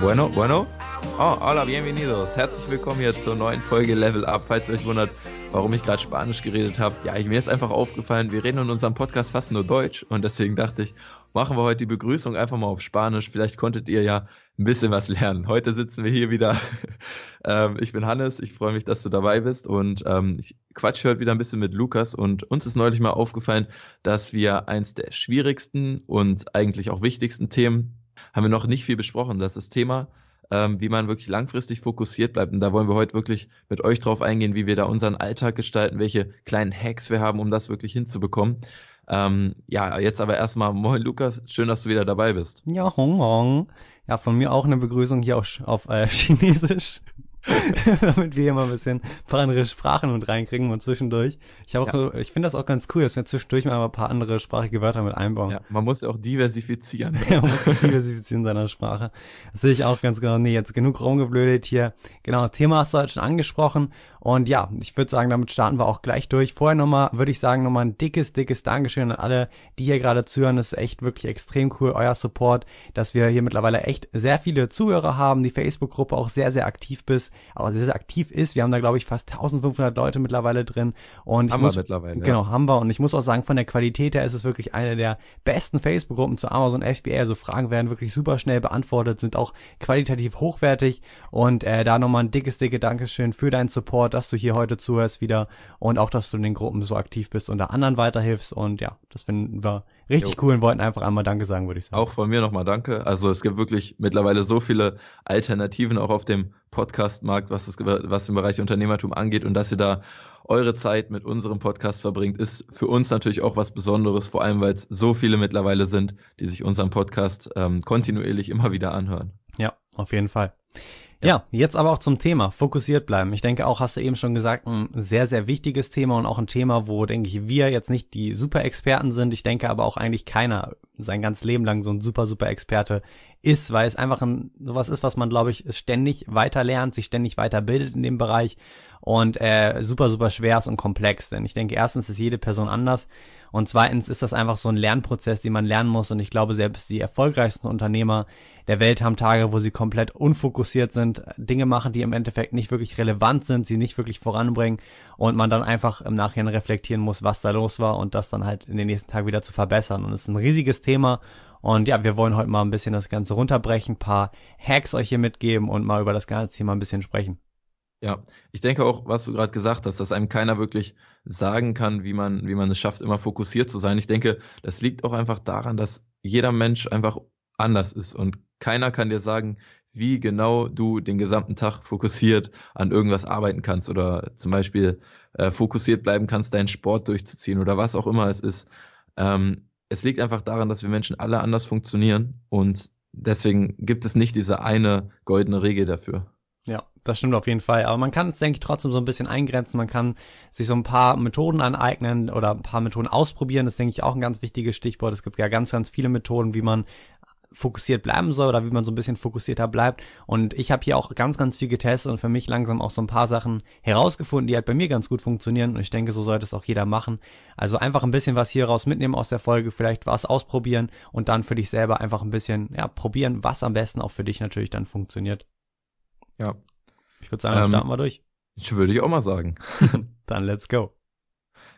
Bueno, bueno. Oh, hola, bienvenidos. Herzlich willkommen hier zur neuen Folge Level Up. Falls ihr euch wundert, warum ich gerade Spanisch geredet habe. Ja, mir ist einfach aufgefallen, wir reden in unserem Podcast fast nur Deutsch und deswegen dachte ich, machen wir heute die Begrüßung einfach mal auf Spanisch. Vielleicht konntet ihr ja ein bisschen was lernen. Heute sitzen wir hier wieder. ähm, ich bin Hannes, ich freue mich, dass du dabei bist und ähm, ich quatsche heute wieder ein bisschen mit Lukas und uns ist neulich mal aufgefallen, dass wir eins der schwierigsten und eigentlich auch wichtigsten Themen haben wir noch nicht viel besprochen. Das ist das Thema ähm, wie man wirklich langfristig fokussiert bleibt. Und da wollen wir heute wirklich mit euch drauf eingehen, wie wir da unseren Alltag gestalten, welche kleinen Hacks wir haben, um das wirklich hinzubekommen. Ähm, ja, jetzt aber erstmal moin Lukas, schön, dass du wieder dabei bist. Ja, Hong Hong. Ja, von mir auch eine Begrüßung hier auf, auf äh, Chinesisch. damit wir hier mal ein bisschen ein paar andere Sprachen mit reinkriegen und zwischendurch. Ich habe auch, ja. ich finde das auch ganz cool, dass wir zwischendurch mal ein paar andere sprachige Wörter mit einbauen. Ja, man muss ja auch diversifizieren. ja, man muss sich diversifizieren in seiner Sprache. Das sehe ich auch ganz genau. Nee, jetzt genug rumgeblödet hier. Genau, das Thema hast du halt schon angesprochen. Und ja, ich würde sagen, damit starten wir auch gleich durch. Vorher nochmal, würde ich sagen, nochmal ein dickes, dickes Dankeschön an alle, die hier gerade zuhören. Das ist echt wirklich extrem cool, euer Support, dass wir hier mittlerweile echt sehr viele Zuhörer haben, die Facebook-Gruppe auch sehr, sehr aktiv bist, aber sehr, sehr aktiv ist. Wir haben da, glaube ich, fast 1500 Leute mittlerweile drin. Und haben muss, wir mittlerweile. Genau, ja. haben wir. Und ich muss auch sagen, von der Qualität her ist es wirklich eine der besten Facebook-Gruppen zu Amazon FBA. Also Fragen werden wirklich super schnell beantwortet, sind auch qualitativ hochwertig. Und äh, da nochmal ein dickes, dicke Dankeschön für deinen Support, dass du hier heute zuhörst wieder und auch, dass du in den Gruppen so aktiv bist und da anderen weiterhilfst. Und ja, das finden wir richtig jo. cool und wollten einfach einmal Danke sagen, würde ich sagen. Auch von mir nochmal Danke. Also es gibt wirklich mittlerweile so viele Alternativen auch auf dem Podcast-Markt, was, das, was im Bereich Unternehmertum angeht und dass ihr da eure Zeit mit unserem Podcast verbringt, ist für uns natürlich auch was Besonderes, vor allem weil es so viele mittlerweile sind, die sich unseren Podcast ähm, kontinuierlich immer wieder anhören. Ja, auf jeden Fall. Ja. jetzt aber auch zum Thema, fokussiert bleiben. Ich denke auch, hast du eben schon gesagt, ein sehr, sehr wichtiges Thema und auch ein Thema, wo, denke ich, wir jetzt nicht die super Experten sind. Ich denke aber auch eigentlich keiner sein ganzes Leben lang so ein super, super Experte ist, weil es einfach ein, sowas ist, was man, glaube ich, ständig weiter lernt, sich ständig weiterbildet in dem Bereich und äh, super, super schwer ist und komplex. Denn ich denke, erstens ist jede Person anders und zweitens ist das einfach so ein Lernprozess, den man lernen muss. Und ich glaube, selbst die erfolgreichsten Unternehmer der Welt haben Tage, wo sie komplett unfokussiert sind, Dinge machen, die im Endeffekt nicht wirklich relevant sind, sie nicht wirklich voranbringen und man dann einfach im Nachhinein reflektieren muss, was da los war und das dann halt in den nächsten Tag wieder zu verbessern. Und es ist ein riesiges Thema. Und ja, wir wollen heute mal ein bisschen das Ganze runterbrechen, paar Hacks euch hier mitgeben und mal über das ganze Thema ein bisschen sprechen. Ja, ich denke auch, was du gerade gesagt hast, dass einem keiner wirklich sagen kann, wie man, wie man es schafft, immer fokussiert zu sein. Ich denke, das liegt auch einfach daran, dass jeder Mensch einfach anders ist und keiner kann dir sagen, wie genau du den gesamten Tag fokussiert an irgendwas arbeiten kannst oder zum Beispiel äh, fokussiert bleiben kannst, deinen Sport durchzuziehen oder was auch immer es ist. Ähm, es liegt einfach daran, dass wir Menschen alle anders funktionieren und deswegen gibt es nicht diese eine goldene Regel dafür. Ja, das stimmt auf jeden Fall. Aber man kann es, denke ich, trotzdem so ein bisschen eingrenzen. Man kann sich so ein paar Methoden aneignen oder ein paar Methoden ausprobieren. Das ist, denke ich, auch ein ganz wichtiges Stichwort. Es gibt ja ganz, ganz viele Methoden, wie man fokussiert bleiben soll oder wie man so ein bisschen fokussierter bleibt. Und ich habe hier auch ganz, ganz viel getestet und für mich langsam auch so ein paar Sachen herausgefunden, die halt bei mir ganz gut funktionieren. Und ich denke, so sollte es auch jeder machen. Also einfach ein bisschen was hier raus mitnehmen aus der Folge, vielleicht was ausprobieren und dann für dich selber einfach ein bisschen, ja, probieren, was am besten auch für dich natürlich dann funktioniert. Ja. Ich würde sagen, ähm, starten wir durch. Ich würde ich auch mal sagen. Dann let's go.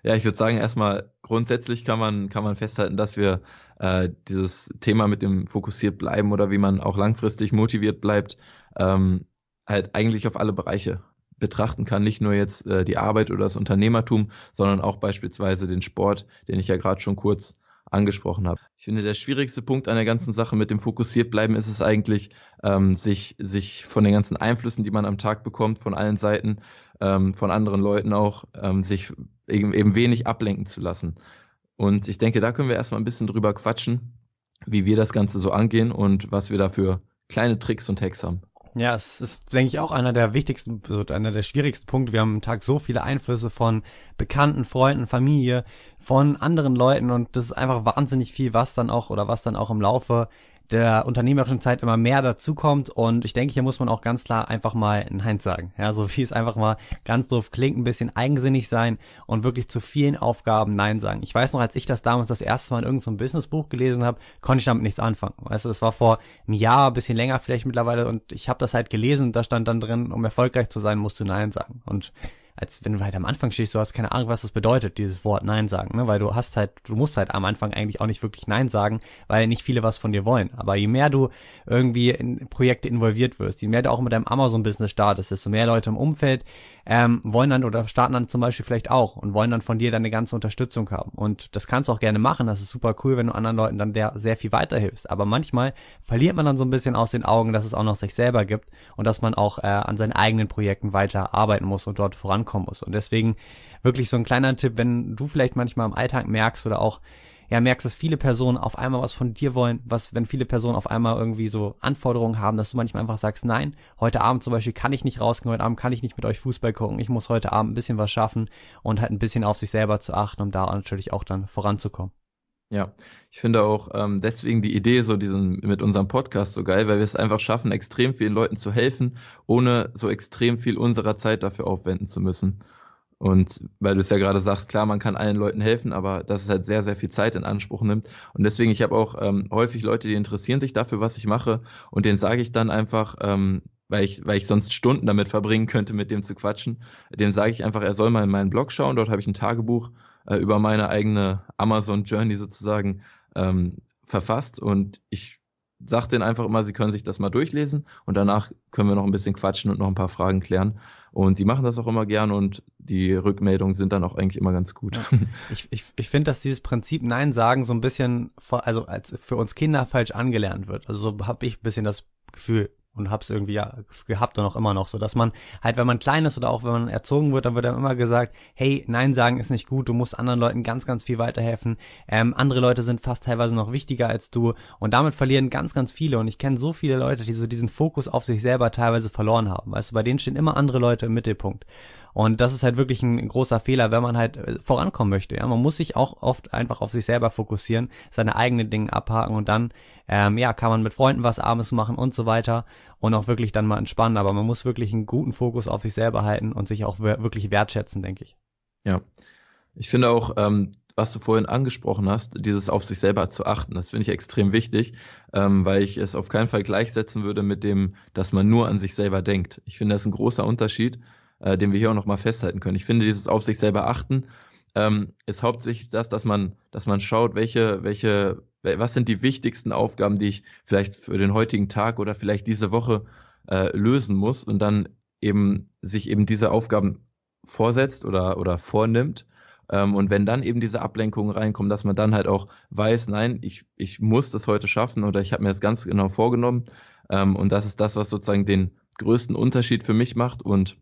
Ja, ich würde sagen, erstmal grundsätzlich kann man, kann man festhalten, dass wir äh, dieses Thema mit dem fokussiert bleiben oder wie man auch langfristig motiviert bleibt, ähm, halt eigentlich auf alle Bereiche betrachten kann. Nicht nur jetzt äh, die Arbeit oder das Unternehmertum, sondern auch beispielsweise den Sport, den ich ja gerade schon kurz angesprochen habe. Ich finde, der schwierigste Punkt an der ganzen Sache mit dem fokussiert bleiben ist es eigentlich, ähm, sich, sich von den ganzen Einflüssen, die man am Tag bekommt, von allen Seiten, ähm, von anderen Leuten auch, ähm, sich eben, eben wenig ablenken zu lassen. Und ich denke, da können wir erstmal ein bisschen drüber quatschen, wie wir das Ganze so angehen und was wir da für kleine Tricks und Hacks haben. Ja, es ist, denke ich, auch einer der wichtigsten, also einer der schwierigsten Punkte. Wir haben am Tag so viele Einflüsse von Bekannten, Freunden, Familie, von anderen Leuten und das ist einfach wahnsinnig viel, was dann auch oder was dann auch im Laufe der unternehmerischen Zeit immer mehr dazukommt und ich denke, hier muss man auch ganz klar einfach mal Nein sagen. Ja, so wie es einfach mal ganz doof klingt, ein bisschen eigensinnig sein und wirklich zu vielen Aufgaben Nein sagen. Ich weiß noch, als ich das damals das erste Mal in irgendeinem so Businessbuch gelesen habe, konnte ich damit nichts anfangen. Weißt du, es war vor einem Jahr, ein bisschen länger vielleicht mittlerweile und ich habe das halt gelesen, da stand dann drin, um erfolgreich zu sein, musst du Nein sagen. Und als wenn du halt am Anfang stehst, du hast keine Ahnung, was das bedeutet, dieses Wort Nein sagen, ne? Weil du hast halt, du musst halt am Anfang eigentlich auch nicht wirklich Nein sagen, weil nicht viele was von dir wollen. Aber je mehr du irgendwie in Projekte involviert wirst, je mehr du auch mit deinem Amazon-Business startest, desto mehr Leute im Umfeld ähm, wollen dann oder starten dann zum Beispiel vielleicht auch und wollen dann von dir deine ganze Unterstützung haben. Und das kannst du auch gerne machen. Das ist super cool, wenn du anderen Leuten dann der sehr viel weiterhilfst. Aber manchmal verliert man dann so ein bisschen aus den Augen, dass es auch noch sich selber gibt und dass man auch äh, an seinen eigenen Projekten weiter arbeiten muss und dort vorankommen muss. Und deswegen wirklich so ein kleiner Tipp, wenn du vielleicht manchmal im Alltag merkst oder auch ja, merkst, dass viele Personen auf einmal was von dir wollen, was, wenn viele Personen auf einmal irgendwie so Anforderungen haben, dass du manchmal einfach sagst, nein, heute Abend zum Beispiel kann ich nicht rausgehen, heute Abend kann ich nicht mit euch Fußball gucken, ich muss heute Abend ein bisschen was schaffen und halt ein bisschen auf sich selber zu achten, um da natürlich auch dann voranzukommen. Ja, ich finde auch ähm, deswegen die Idee so diesen mit unserem Podcast so geil, weil wir es einfach schaffen, extrem vielen Leuten zu helfen, ohne so extrem viel unserer Zeit dafür aufwenden zu müssen. Und weil du es ja gerade sagst, klar, man kann allen Leuten helfen, aber dass es halt sehr, sehr viel Zeit in Anspruch nimmt. Und deswegen, ich habe auch ähm, häufig Leute, die interessieren sich dafür, was ich mache. Und denen sage ich dann einfach, ähm, weil ich, weil ich sonst Stunden damit verbringen könnte, mit dem zu quatschen, dem sage ich einfach, er soll mal in meinen Blog schauen. Dort habe ich ein Tagebuch äh, über meine eigene Amazon Journey sozusagen ähm, verfasst. Und ich sage denen einfach immer, sie können sich das mal durchlesen und danach können wir noch ein bisschen quatschen und noch ein paar Fragen klären. Und die machen das auch immer gern und die Rückmeldungen sind dann auch eigentlich immer ganz gut. Ja. Ich, ich, ich finde, dass dieses Prinzip Nein sagen so ein bisschen, also als für uns Kinder falsch angelernt wird. Also so habe ich ein bisschen das Gefühl, und hab's irgendwie ja gehabt und auch immer noch so, dass man halt, wenn man klein ist oder auch wenn man erzogen wird, dann wird einem immer gesagt, hey, nein sagen ist nicht gut, du musst anderen Leuten ganz, ganz viel weiterhelfen. Ähm, andere Leute sind fast teilweise noch wichtiger als du und damit verlieren ganz, ganz viele und ich kenne so viele Leute, die so diesen Fokus auf sich selber teilweise verloren haben. Weißt du, bei denen stehen immer andere Leute im Mittelpunkt. Und das ist halt wirklich ein großer Fehler, wenn man halt äh, vorankommen möchte. Ja, man muss sich auch oft einfach auf sich selber fokussieren, seine eigenen Dinge abhaken und dann, ähm, ja, kann man mit Freunden was abends machen und so weiter und auch wirklich dann mal entspannen. Aber man muss wirklich einen guten Fokus auf sich selber halten und sich auch wirklich wertschätzen, denke ich. Ja, ich finde auch, ähm, was du vorhin angesprochen hast, dieses auf sich selber zu achten, das finde ich extrem wichtig, ähm, weil ich es auf keinen Fall gleichsetzen würde mit dem, dass man nur an sich selber denkt. Ich finde, das ist ein großer Unterschied äh, den wir hier auch nochmal festhalten können. Ich finde, dieses auf sich selber achten ähm, ist hauptsächlich das, dass man, dass man schaut, welche, welche, was sind die wichtigsten Aufgaben, die ich vielleicht für den heutigen Tag oder vielleicht diese Woche äh, lösen muss und dann eben sich eben diese Aufgaben vorsetzt oder, oder vornimmt. Ähm, und wenn dann eben diese Ablenkungen reinkommen, dass man dann halt auch weiß, nein, ich, ich muss das heute schaffen oder ich habe mir das ganz genau vorgenommen. Ähm, und das ist das, was sozusagen den größten Unterschied für mich macht. Und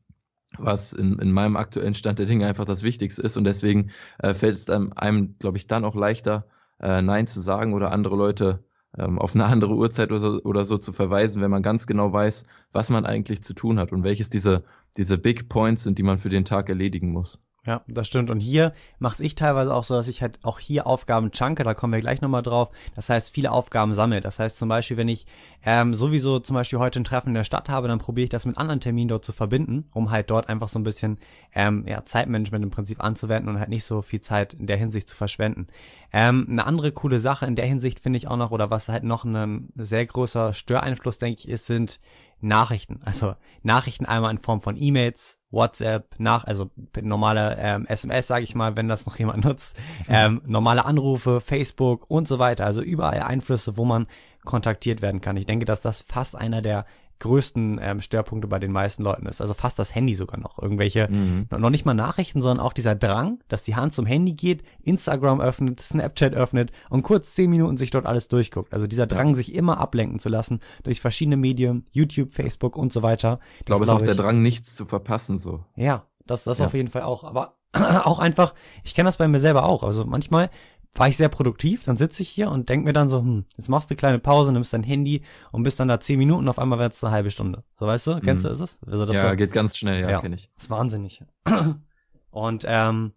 was in, in meinem aktuellen Stand der Dinge einfach das Wichtigste ist. Und deswegen äh, fällt es einem, einem glaube ich, dann auch leichter, äh, Nein zu sagen oder andere Leute ähm, auf eine andere Uhrzeit oder so, oder so zu verweisen, wenn man ganz genau weiß, was man eigentlich zu tun hat und welches diese, diese Big Points sind, die man für den Tag erledigen muss. Ja, das stimmt. Und hier mache ich teilweise auch so, dass ich halt auch hier Aufgaben chunke, da kommen wir gleich nochmal drauf. Das heißt, viele Aufgaben sammle. Das heißt zum Beispiel, wenn ich ähm, sowieso zum Beispiel heute ein Treffen in der Stadt habe, dann probiere ich das mit anderen Terminen dort zu verbinden, um halt dort einfach so ein bisschen ähm, ja, Zeitmanagement im Prinzip anzuwenden und halt nicht so viel Zeit in der Hinsicht zu verschwenden. Ähm, eine andere coole Sache in der Hinsicht finde ich auch noch, oder was halt noch ein sehr großer Störeinfluss, denke ich, ist, sind Nachrichten. Also Nachrichten einmal in Form von E-Mails, WhatsApp, nach, also normale ähm, SMS, sage ich mal, wenn das noch jemand nutzt, ähm, normale Anrufe, Facebook und so weiter. Also überall Einflüsse, wo man kontaktiert werden kann. Ich denke, dass das fast einer der größten ähm, Störpunkte bei den meisten Leuten ist. Also fast das Handy sogar noch. Irgendwelche, mhm. noch nicht mal Nachrichten, sondern auch dieser Drang, dass die Hand zum Handy geht, Instagram öffnet, Snapchat öffnet und kurz zehn Minuten sich dort alles durchguckt. Also dieser Drang, sich immer ablenken zu lassen durch verschiedene Medien, YouTube, Facebook und so weiter. Ich glaube, es ist auch der Drang, nichts zu verpassen, so. Ja, das, das ja. auf jeden Fall auch. Aber auch einfach, ich kenne das bei mir selber auch. Also manchmal war ich sehr produktiv, dann sitze ich hier und denk mir dann so, hm, jetzt machst du eine kleine Pause, nimmst dein Handy und bist dann da zehn Minuten, auf einmal wird es eine halbe Stunde. So weißt du, kennst mhm. du, ist es? Also das ja, so, geht ganz schnell, ja, ja kenne ich. Das ist wahnsinnig. Und ähm,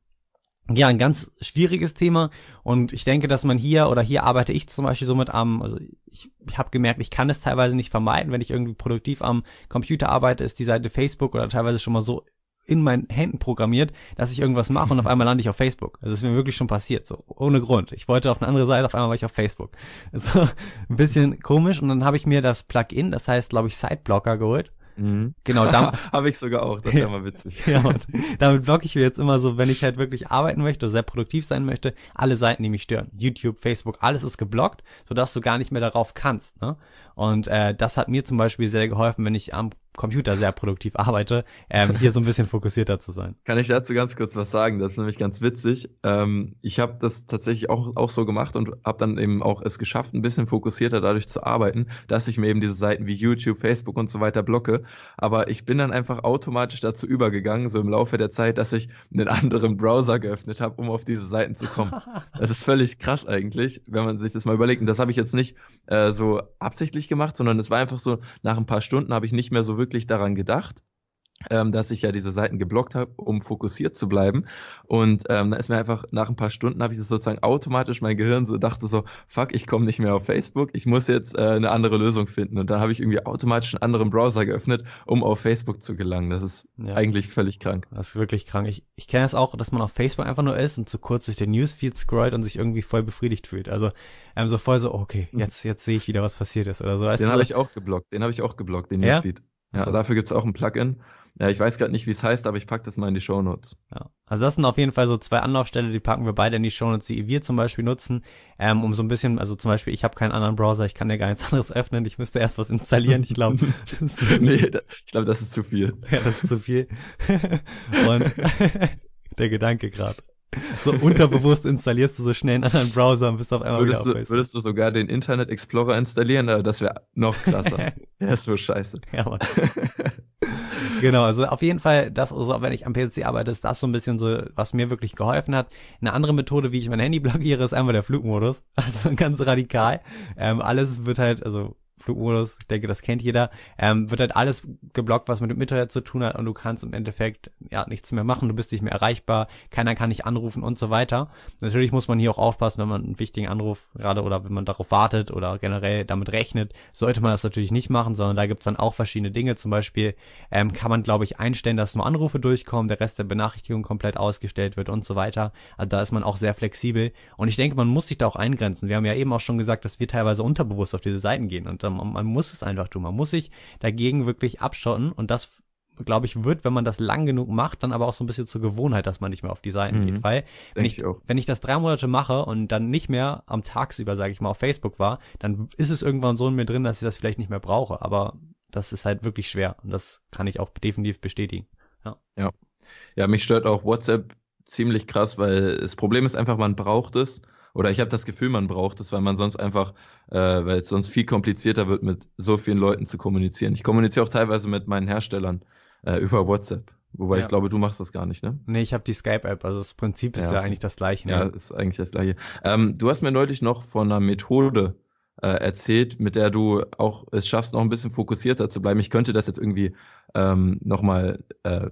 ja, ein ganz schwieriges Thema und ich denke, dass man hier oder hier arbeite ich zum Beispiel so mit am, also ich, ich habe gemerkt, ich kann es teilweise nicht vermeiden, wenn ich irgendwie produktiv am Computer arbeite, ist die Seite Facebook oder teilweise schon mal so in meinen Händen programmiert, dass ich irgendwas mache und auf einmal lande ich auf Facebook. Also es ist mir wirklich schon passiert, so ohne Grund. Ich wollte auf eine andere Seite, auf einmal war ich auf Facebook. So ein bisschen komisch und dann habe ich mir das Plugin, das heißt, glaube ich, Sideblocker geholt Mhm. Genau, da habe ich sogar auch, das ist ja mal witzig. ja, damit blocke ich mir jetzt immer so, wenn ich halt wirklich arbeiten möchte, sehr produktiv sein möchte, alle Seiten, die mich stören. YouTube, Facebook, alles ist geblockt, sodass du gar nicht mehr darauf kannst. Ne? Und äh, das hat mir zum Beispiel sehr geholfen, wenn ich am Computer sehr produktiv arbeite, ähm, hier so ein bisschen fokussierter zu sein. Kann ich dazu ganz kurz was sagen? Das ist nämlich ganz witzig. Ähm, ich habe das tatsächlich auch, auch so gemacht und habe dann eben auch es geschafft, ein bisschen fokussierter dadurch zu arbeiten, dass ich mir eben diese Seiten wie YouTube, Facebook und so weiter blocke. Aber ich bin dann einfach automatisch dazu übergegangen, so im Laufe der Zeit, dass ich einen anderen Browser geöffnet habe, um auf diese Seiten zu kommen. Das ist völlig krass eigentlich, wenn man sich das mal überlegt. Und das habe ich jetzt nicht äh, so absichtlich gemacht, sondern es war einfach so, nach ein paar Stunden habe ich nicht mehr so wirklich daran gedacht, ähm, dass ich ja diese Seiten geblockt habe, um fokussiert zu bleiben. Und ähm, da ist mir einfach nach ein paar Stunden habe ich das sozusagen automatisch mein Gehirn so dachte so, fuck, ich komme nicht mehr auf Facebook, ich muss jetzt äh, eine andere Lösung finden. Und dann habe ich irgendwie automatisch einen anderen Browser geöffnet, um auf Facebook zu gelangen. Das ist ja. eigentlich völlig krank. Das ist wirklich krank. Ich, ich kenne es auch, dass man auf Facebook einfach nur ist und zu kurz durch den Newsfeed scrollt und sich irgendwie voll befriedigt fühlt. Also ähm, so voll so, okay, mhm. jetzt, jetzt sehe ich wieder, was passiert ist oder so. Den habe ich auch geblockt, den habe ich auch geblockt, den ja? Newsfeed. Ja, also dafür gibt's auch ein Plugin. Ja, ich weiß gerade nicht, wie es heißt, aber ich pack das mal in die Show Notes. Ja, also das sind auf jeden Fall so zwei Anlaufstellen, die packen wir beide in die Show Notes, die wir zum Beispiel nutzen, ähm, um so ein bisschen, also zum Beispiel, ich habe keinen anderen Browser, ich kann ja gar nichts anderes öffnen, ich müsste erst was installieren, ich glaube. nee, ich glaube, das ist zu viel. Ja, das ist zu viel. Und der Gedanke gerade. So unterbewusst installierst du so schnell einen anderen Browser und bist auf einmal würdest wieder auf du. Würdest du sogar den Internet Explorer installieren? Das wäre noch krasser. ja, ist so scheiße. Ja, Mann. genau, also auf jeden Fall, das, also wenn ich am PC arbeite, ist das so ein bisschen so, was mir wirklich geholfen hat. Eine andere Methode, wie ich mein Handy blockiere, ist einmal der Flugmodus. Also ganz radikal. Ähm, alles wird halt, also Flugmodus, ich denke, das kennt jeder, ähm, wird halt alles geblockt, was mit dem Internet zu tun hat und du kannst im Endeffekt ja nichts mehr machen, du bist nicht mehr erreichbar, keiner kann dich anrufen und so weiter. Natürlich muss man hier auch aufpassen, wenn man einen wichtigen Anruf gerade oder wenn man darauf wartet oder generell damit rechnet, sollte man das natürlich nicht machen, sondern da gibt's dann auch verschiedene Dinge. Zum Beispiel ähm, kann man, glaube ich, einstellen, dass nur Anrufe durchkommen, der Rest der Benachrichtigung komplett ausgestellt wird und so weiter. Also da ist man auch sehr flexibel und ich denke, man muss sich da auch eingrenzen. Wir haben ja eben auch schon gesagt, dass wir teilweise unterbewusst auf diese Seiten gehen und ähm, man muss es einfach tun. Man muss sich dagegen wirklich abschotten und das glaube ich, wird, wenn man das lang genug macht, dann aber auch so ein bisschen zur Gewohnheit, dass man nicht mehr auf die Seiten mhm. geht. Weil, wenn ich, ich wenn ich das drei Monate mache und dann nicht mehr am Tagsüber, sage ich mal, auf Facebook war, dann ist es irgendwann so in mir drin, dass ich das vielleicht nicht mehr brauche. Aber das ist halt wirklich schwer und das kann ich auch definitiv bestätigen. Ja. Ja, ja mich stört auch WhatsApp ziemlich krass, weil das Problem ist einfach, man braucht es oder ich habe das Gefühl, man braucht es, weil man sonst einfach, äh, weil es sonst viel komplizierter wird, mit so vielen Leuten zu kommunizieren. Ich kommuniziere auch teilweise mit meinen Herstellern äh, über WhatsApp. Wobei ja. ich glaube, du machst das gar nicht, ne? Nee, ich habe die Skype-App, also das Prinzip ist ja, ja eigentlich das gleiche. Ne? Ja, ist eigentlich das gleiche. Ähm, du hast mir neulich noch von einer Methode äh, erzählt, mit der du auch es schaffst, noch ein bisschen fokussierter zu bleiben. Ich könnte das jetzt irgendwie ähm, nochmal äh,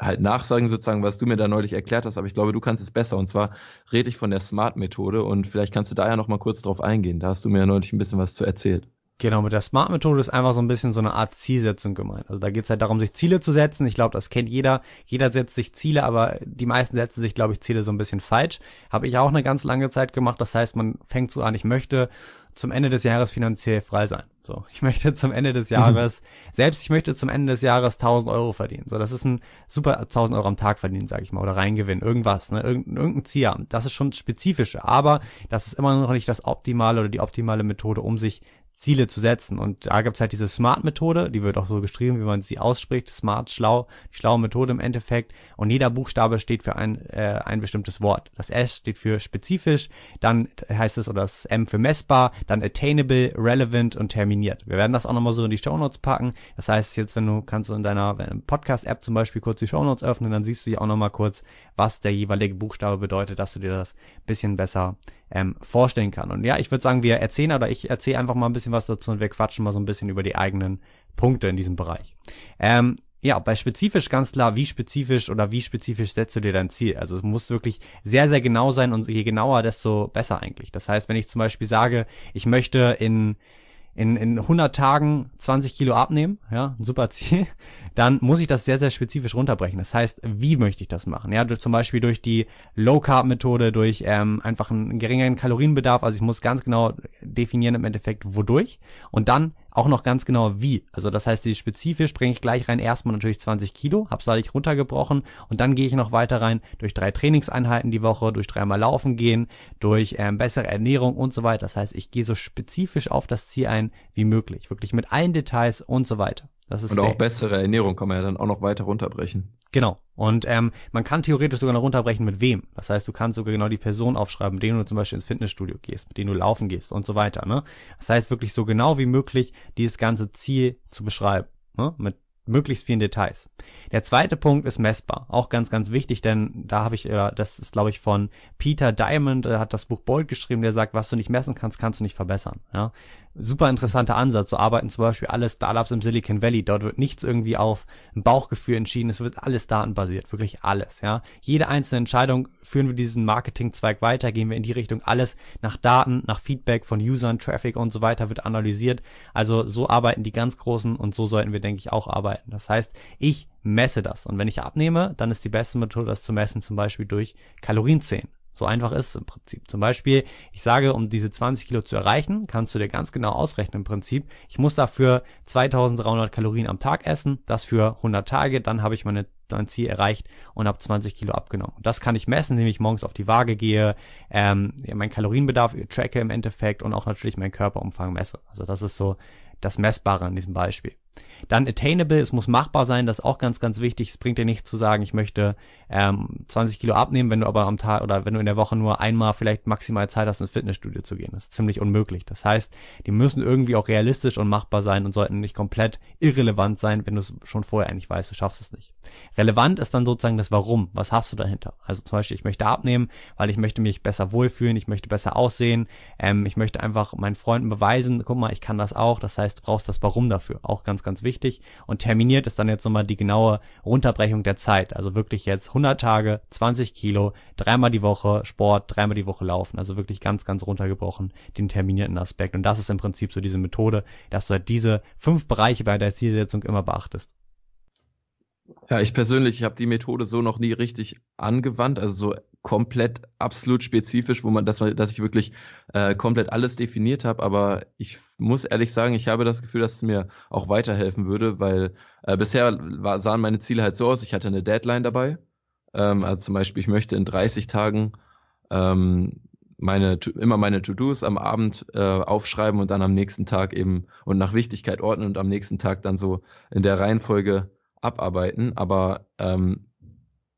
halt nachsagen sozusagen, was du mir da neulich erklärt hast, aber ich glaube, du kannst es besser. Und zwar rede ich von der Smart-Methode und vielleicht kannst du da ja noch mal kurz drauf eingehen. Da hast du mir ja neulich ein bisschen was zu erzählt. Genau, mit der Smart-Methode ist einfach so ein bisschen so eine Art Zielsetzung gemeint. Also da geht es halt darum, sich Ziele zu setzen. Ich glaube, das kennt jeder. Jeder setzt sich Ziele, aber die meisten setzen sich, glaube ich, Ziele so ein bisschen falsch. Habe ich auch eine ganz lange Zeit gemacht. Das heißt, man fängt so an, ich möchte zum Ende des Jahres finanziell frei sein. So, ich möchte zum Ende des Jahres, mhm. selbst ich möchte zum Ende des Jahres 1000 Euro verdienen. So, das ist ein super 1000 Euro am Tag verdienen, sage ich mal, oder reingewinnen, irgendwas, ne, irgendein, irgendein Ziel haben. Das ist schon spezifischer, aber das ist immer noch nicht das optimale oder die optimale Methode, um sich Ziele zu setzen. Und da gibt's halt diese Smart-Methode, die wird auch so geschrieben, wie man sie ausspricht. Smart, schlau, die schlaue Methode im Endeffekt. Und jeder Buchstabe steht für ein, äh, ein bestimmtes Wort. Das S steht für spezifisch, dann heißt es, oder das M für messbar, dann attainable, relevant und terminiert. Wir werden das auch nochmal so in die Show Notes packen. Das heißt, jetzt, wenn du kannst du in deiner Podcast-App zum Beispiel kurz die Show Notes öffnen, dann siehst du hier auch nochmal kurz, was der jeweilige Buchstabe bedeutet, dass du dir das bisschen besser ähm, vorstellen kann. Und ja, ich würde sagen, wir erzählen oder ich erzähle einfach mal ein bisschen was dazu und wir quatschen mal so ein bisschen über die eigenen Punkte in diesem Bereich. Ähm, ja, bei spezifisch ganz klar, wie spezifisch oder wie spezifisch setzt du dir dein Ziel. Also es muss wirklich sehr, sehr genau sein und je genauer, desto besser eigentlich. Das heißt, wenn ich zum Beispiel sage, ich möchte in in, in 100 Tagen 20 Kilo abnehmen, ja, ein super Ziel, dann muss ich das sehr, sehr spezifisch runterbrechen. Das heißt, wie möchte ich das machen? Ja, durch, zum Beispiel durch die Low-Carb-Methode, durch ähm, einfach einen geringeren Kalorienbedarf. Also ich muss ganz genau definieren im Endeffekt, wodurch. Und dann auch noch ganz genau wie. Also das heißt, die spezifisch bringe ich gleich rein erstmal natürlich 20 Kilo, hab's dadurch runtergebrochen und dann gehe ich noch weiter rein durch drei Trainingseinheiten die Woche, durch dreimal laufen gehen, durch ähm, bessere Ernährung und so weiter. Das heißt, ich gehe so spezifisch auf das Ziel ein wie möglich, wirklich mit allen Details und so weiter. Das ist und auch bessere Ernährung kann man ja dann auch noch weiter runterbrechen. Genau. Und ähm, man kann theoretisch sogar noch runterbrechen, mit wem. Das heißt, du kannst sogar genau die Person aufschreiben, mit denen du zum Beispiel ins Fitnessstudio gehst, mit denen du laufen gehst und so weiter. Ne? Das heißt, wirklich so genau wie möglich dieses ganze Ziel zu beschreiben. Ne? Mit möglichst vielen Details. Der zweite Punkt ist messbar, auch ganz, ganz wichtig, denn da habe ich, äh, das ist glaube ich von Peter Diamond, er hat das Buch Bold geschrieben, der sagt, was du nicht messen kannst, kannst du nicht verbessern. Ja? Super interessanter Ansatz. So arbeiten zum Beispiel alle Startups im Silicon Valley. Dort wird nichts irgendwie auf Bauchgefühl entschieden. Es wird alles datenbasiert. Wirklich alles, ja. Jede einzelne Entscheidung führen wir diesen Marketingzweig weiter, gehen wir in die Richtung. Alles nach Daten, nach Feedback von Usern, Traffic und so weiter wird analysiert. Also so arbeiten die ganz Großen und so sollten wir, denke ich, auch arbeiten. Das heißt, ich messe das. Und wenn ich abnehme, dann ist die beste Methode, das zu messen, zum Beispiel durch Kalorienzählen. So einfach ist es im Prinzip. Zum Beispiel, ich sage, um diese 20 Kilo zu erreichen, kannst du dir ganz genau ausrechnen im Prinzip. Ich muss dafür 2300 Kalorien am Tag essen, das für 100 Tage, dann habe ich meine, mein Ziel erreicht und habe 20 Kilo abgenommen. Das kann ich messen, indem ich morgens auf die Waage gehe, ähm, meinen Kalorienbedarf tracke im Endeffekt und auch natürlich meinen Körperumfang messe. Also das ist so das Messbare an diesem Beispiel. Dann attainable, es muss machbar sein, das ist auch ganz, ganz wichtig. Es bringt dir nichts zu sagen, ich möchte ähm, 20 Kilo abnehmen, wenn du aber am Tag oder wenn du in der Woche nur einmal vielleicht maximal Zeit hast, ins Fitnessstudio zu gehen. Das ist ziemlich unmöglich. Das heißt, die müssen irgendwie auch realistisch und machbar sein und sollten nicht komplett irrelevant sein, wenn du es schon vorher eigentlich weißt, du schaffst es nicht. Relevant ist dann sozusagen das Warum. Was hast du dahinter? Also zum Beispiel, ich möchte abnehmen, weil ich möchte mich besser wohlfühlen, ich möchte besser aussehen, ähm, ich möchte einfach meinen Freunden beweisen, guck mal, ich kann das auch. Das heißt, du brauchst das Warum dafür. Auch ganz, ganz wichtig wichtig. Und terminiert ist dann jetzt nochmal die genaue Runterbrechung der Zeit. Also wirklich jetzt 100 Tage, 20 Kilo, dreimal die Woche Sport, dreimal die Woche laufen. Also wirklich ganz, ganz runtergebrochen den terminierten Aspekt. Und das ist im Prinzip so diese Methode, dass du halt diese fünf Bereiche bei der Zielsetzung immer beachtest. Ja, ich persönlich habe die Methode so noch nie richtig angewandt, also so komplett absolut spezifisch, wo man das, dass ich wirklich äh, komplett alles definiert habe. Aber ich muss ehrlich sagen, ich habe das Gefühl, dass es mir auch weiterhelfen würde, weil äh, bisher war, sahen meine Ziele halt so aus. Ich hatte eine Deadline dabei. Ähm, also zum Beispiel, ich möchte in 30 Tagen ähm, meine immer meine To-Dos am Abend äh, aufschreiben und dann am nächsten Tag eben und nach Wichtigkeit ordnen und am nächsten Tag dann so in der Reihenfolge abarbeiten. Aber ähm,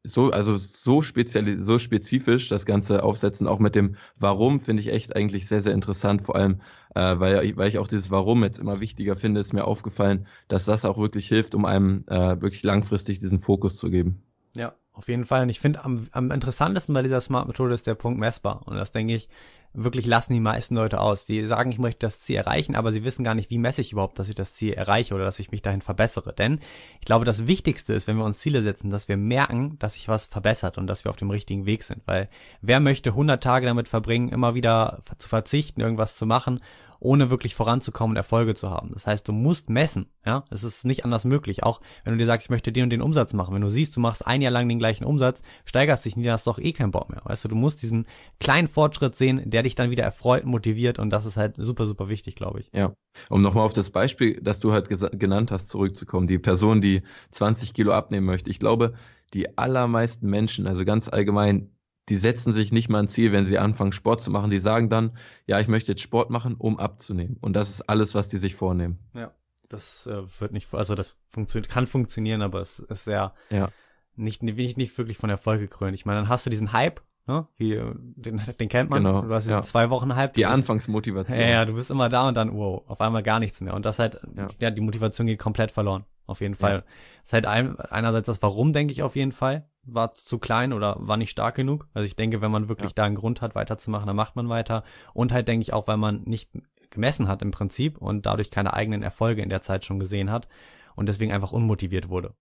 so, also so speziell, so spezifisch das Ganze aufsetzen, auch mit dem Warum, finde ich echt eigentlich sehr, sehr interessant, vor allem, äh, weil, weil ich auch dieses Warum jetzt immer wichtiger finde, ist mir aufgefallen, dass das auch wirklich hilft, um einem äh, wirklich langfristig diesen Fokus zu geben. Ja, auf jeden Fall. Und ich finde, am, am interessantesten bei dieser Smart-Methode ist der Punkt messbar. Und das denke ich, wirklich lassen die meisten Leute aus. Die sagen, ich möchte das Ziel erreichen, aber sie wissen gar nicht, wie messe ich überhaupt, dass ich das Ziel erreiche oder dass ich mich dahin verbessere. Denn ich glaube, das Wichtigste ist, wenn wir uns Ziele setzen, dass wir merken, dass sich was verbessert und dass wir auf dem richtigen Weg sind. Weil wer möchte 100 Tage damit verbringen, immer wieder zu verzichten, irgendwas zu machen ohne wirklich voranzukommen und Erfolge zu haben. Das heißt, du musst messen, ja. Es ist nicht anders möglich. Auch wenn du dir sagst, ich möchte den und den Umsatz machen. Wenn du siehst, du machst ein Jahr lang den gleichen Umsatz, steigerst dich nie, dann hast du doch eh keinen Bock mehr. Weißt du, du musst diesen kleinen Fortschritt sehen, der dich dann wieder erfreut, motiviert und das ist halt super, super wichtig, glaube ich. Ja. Um nochmal auf das Beispiel, das du halt genannt hast, zurückzukommen. Die Person, die 20 Kilo abnehmen möchte. Ich glaube, die allermeisten Menschen, also ganz allgemein, die setzen sich nicht mal ein Ziel, wenn sie anfangen, Sport zu machen. Die sagen dann, ja, ich möchte jetzt Sport machen, um abzunehmen. Und das ist alles, was die sich vornehmen. Ja, das äh, wird nicht, also das funktioniert, kann funktionieren, aber es ist sehr, ja. nicht, nicht, nicht wirklich von Erfolg gekrönt. Ich meine, dann hast du diesen Hype, ne? Wie, den, den kennt man. Genau, du hast diesen ja. zwei Wochen Hype. Die bist, Anfangsmotivation. Ja, ja, du bist immer da und dann, wow, auf einmal gar nichts mehr. Und das halt, ja, ja die Motivation geht komplett verloren. Auf jeden Fall. Ja. Das ist halt ein, einerseits das Warum, denke ich auf jeden Fall war zu klein oder war nicht stark genug. Also ich denke, wenn man wirklich ja. da einen Grund hat, weiterzumachen, dann macht man weiter. Und halt denke ich auch, weil man nicht gemessen hat im Prinzip und dadurch keine eigenen Erfolge in der Zeit schon gesehen hat. und deswegen einfach unmotiviert wurde.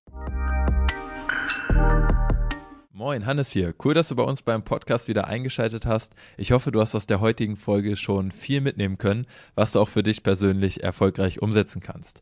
Moin, Hannes hier. Cool, dass du bei uns beim Podcast wieder eingeschaltet hast. Ich hoffe, du hast aus der heutigen Folge schon viel mitnehmen können, was du auch für dich persönlich erfolgreich umsetzen kannst.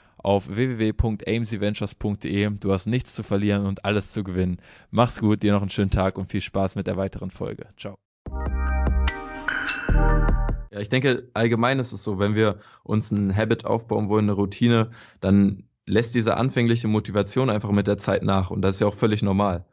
auf www.amcventures.de. Du hast nichts zu verlieren und alles zu gewinnen. Mach's gut, dir noch einen schönen Tag und viel Spaß mit der weiteren Folge. Ciao. Ja, ich denke, allgemein ist es so, wenn wir uns ein Habit aufbauen wollen, eine Routine, dann lässt diese anfängliche Motivation einfach mit der Zeit nach und das ist ja auch völlig normal.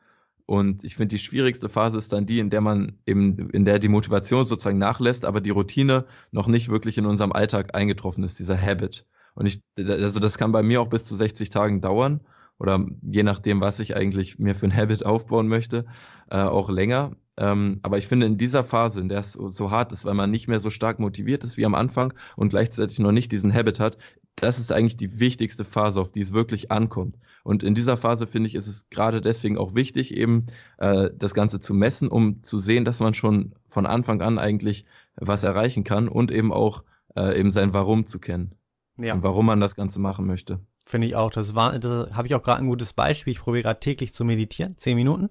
Und ich finde, die schwierigste Phase ist dann die, in der man eben, in der die Motivation sozusagen nachlässt, aber die Routine noch nicht wirklich in unserem Alltag eingetroffen ist, dieser Habit. Und ich, also das kann bei mir auch bis zu 60 Tagen dauern oder je nachdem, was ich eigentlich mir für ein Habit aufbauen möchte, äh, auch länger. Ähm, aber ich finde in dieser Phase, in der es so, so, hart ist, weil man nicht mehr so stark motiviert ist wie am Anfang und gleichzeitig noch nicht diesen Habit hat, das ist eigentlich die wichtigste Phase, auf die es wirklich ankommt. Und in dieser Phase finde ich, ist es gerade deswegen auch wichtig, eben äh, das Ganze zu messen, um zu sehen, dass man schon von Anfang an eigentlich was erreichen kann und eben auch äh, eben sein Warum zu kennen. Ja. Und warum man das Ganze machen möchte. Finde ich auch. Das war, das habe ich auch gerade ein gutes Beispiel. Ich probiere gerade täglich zu meditieren, zehn Minuten.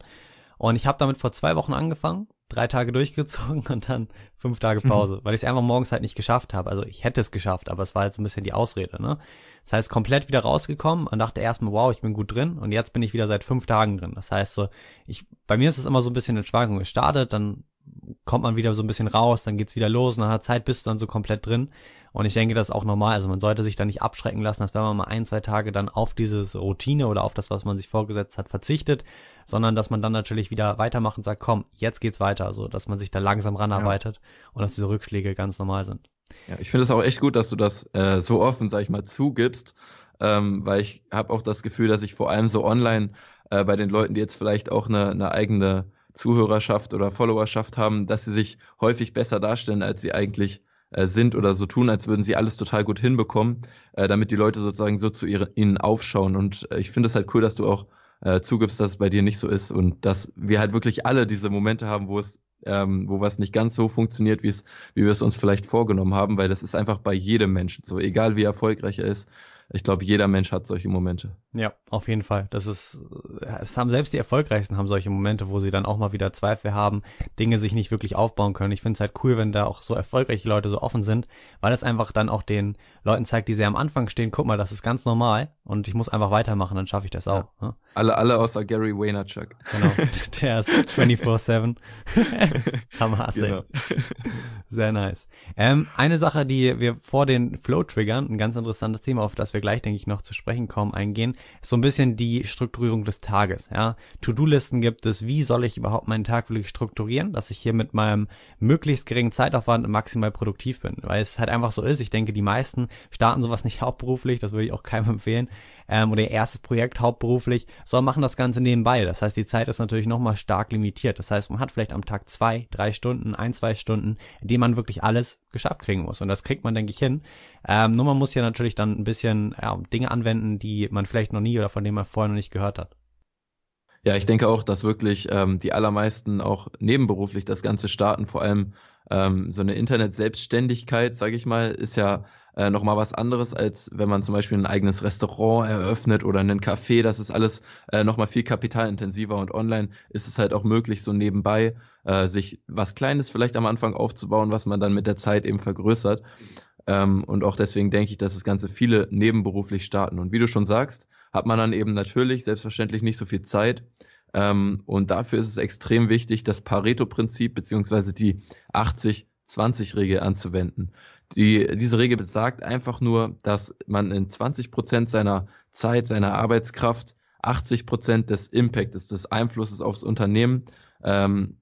Und ich habe damit vor zwei Wochen angefangen, drei Tage durchgezogen und dann fünf Tage Pause, weil ich es einfach morgens halt nicht geschafft habe. Also ich hätte es geschafft, aber es war jetzt ein bisschen die Ausrede. Ne? Das heißt, komplett wieder rausgekommen und dachte erstmal, wow, ich bin gut drin. Und jetzt bin ich wieder seit fünf Tagen drin. Das heißt so, ich, bei mir ist es immer so ein bisschen in Schwankung gestartet, dann kommt man wieder so ein bisschen raus, dann geht's wieder los, nach einer Zeit bist du dann so komplett drin. Und ich denke, das ist auch normal. Also man sollte sich da nicht abschrecken lassen, dass wenn man mal ein, zwei Tage dann auf dieses Routine oder auf das, was man sich vorgesetzt hat, verzichtet, sondern dass man dann natürlich wieder weitermacht und sagt, komm, jetzt geht's weiter. Also dass man sich da langsam ranarbeitet ja. und dass diese Rückschläge ganz normal sind. Ja, ich finde es auch echt gut, dass du das äh, so offen, sag ich mal, zugibst, ähm, weil ich habe auch das Gefühl, dass ich vor allem so online äh, bei den Leuten, die jetzt vielleicht auch eine, eine eigene Zuhörerschaft oder Followerschaft haben, dass sie sich häufig besser darstellen, als sie eigentlich sind oder so tun, als würden sie alles total gut hinbekommen, äh, damit die Leute sozusagen so zu ihre, ihnen aufschauen. Und äh, ich finde es halt cool, dass du auch äh, zugibst, dass es bei dir nicht so ist und dass wir halt wirklich alle diese Momente haben, wo es ähm, wo was nicht ganz so funktioniert, wie es, wie wir es uns vielleicht vorgenommen haben, weil das ist einfach bei jedem Menschen so, egal wie erfolgreich er ist ich glaube, jeder Mensch hat solche Momente. Ja, auf jeden Fall. Das ist, es haben selbst die Erfolgreichsten haben solche Momente, wo sie dann auch mal wieder Zweifel haben, Dinge sich nicht wirklich aufbauen können. Ich finde es halt cool, wenn da auch so erfolgreiche Leute so offen sind, weil es einfach dann auch den Leuten zeigt, die sehr am Anfang stehen, guck mal, das ist ganz normal und ich muss einfach weitermachen, dann schaffe ich das auch. Ja. Ne? Alle, alle außer Gary Vaynerchuk. Genau, der ist 24-7. Hammer, genau. Sehr nice. Ähm, eine Sache, die wir vor den Flow-Triggern, ein ganz interessantes Thema, auf das wir gleich, denke ich, noch zu sprechen kommen, eingehen, so ein bisschen die Strukturierung des Tages. Ja, To-Do-Listen gibt es. Wie soll ich überhaupt meinen Tag wirklich strukturieren, dass ich hier mit meinem möglichst geringen Zeitaufwand maximal produktiv bin? Weil es halt einfach so ist. Ich denke, die meisten starten sowas nicht hauptberuflich. Das würde ich auch keinem empfehlen ähm, oder ihr erstes Projekt hauptberuflich, sondern machen das Ganze nebenbei. Das heißt, die Zeit ist natürlich nochmal stark limitiert. Das heißt, man hat vielleicht am Tag zwei, drei Stunden, ein, zwei Stunden, in denen man wirklich alles geschafft kriegen muss. Und das kriegt man, denke ich, hin. Ähm, nur man muss ja natürlich dann ein bisschen ja, Dinge anwenden, die man vielleicht noch nie oder von denen man vorher noch nicht gehört hat. Ja, ich denke auch, dass wirklich ähm, die allermeisten auch nebenberuflich das Ganze starten. Vor allem ähm, so eine Internet-Selbstständigkeit, sage ich mal, ist ja äh, nochmal was anderes, als wenn man zum Beispiel ein eigenes Restaurant eröffnet oder einen Café. Das ist alles äh, nochmal viel kapitalintensiver und online ist es halt auch möglich, so nebenbei äh, sich was Kleines vielleicht am Anfang aufzubauen, was man dann mit der Zeit eben vergrößert. Ähm, und auch deswegen denke ich, dass das Ganze viele nebenberuflich starten. Und wie du schon sagst, hat man dann eben natürlich selbstverständlich nicht so viel Zeit. Ähm, und dafür ist es extrem wichtig, das Pareto-Prinzip beziehungsweise die 80-20-Regel anzuwenden. Die, diese Regel besagt einfach nur, dass man in 20 Prozent seiner Zeit, seiner Arbeitskraft 80 Prozent des Impacts, des Einflusses aufs Unternehmen, ähm,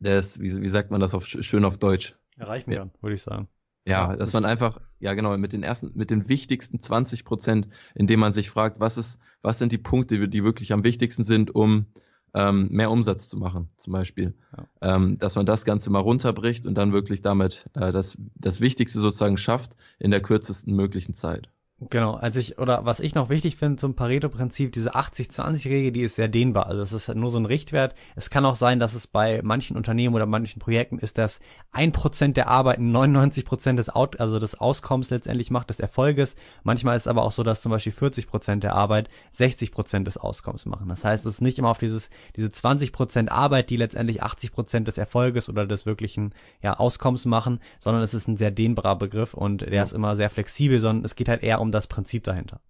des, wie, wie sagt man das auf, schön auf Deutsch? Erreichen kann, würde ich sagen. Ja, ja dass man einfach, ja genau, mit den ersten, mit den wichtigsten 20 Prozent, indem man sich fragt, was ist, was sind die Punkte, die wirklich am wichtigsten sind, um ähm, mehr Umsatz zu machen, zum Beispiel. Ja. Ähm, dass man das Ganze mal runterbricht und dann wirklich damit äh, das, das Wichtigste sozusagen schafft in der kürzesten möglichen Zeit. Genau, als ich, oder was ich noch wichtig finde zum Pareto-Prinzip, diese 80-20-Regel, die ist sehr dehnbar. Also es ist halt nur so ein Richtwert. Es kann auch sein, dass es bei manchen Unternehmen oder manchen Projekten ist, dass ein Prozent der Arbeit 99 Prozent des Out, also des Auskommens letztendlich macht, des Erfolges. Manchmal ist es aber auch so, dass zum Beispiel 40 Prozent der Arbeit 60 Prozent des Auskommens machen. Das heißt, es ist nicht immer auf dieses, diese 20 Prozent Arbeit, die letztendlich 80 Prozent des Erfolges oder des wirklichen, ja, Auskommens machen, sondern es ist ein sehr dehnbarer Begriff und der ja. ist immer sehr flexibel, sondern es geht halt eher um das Prinzip dahinter.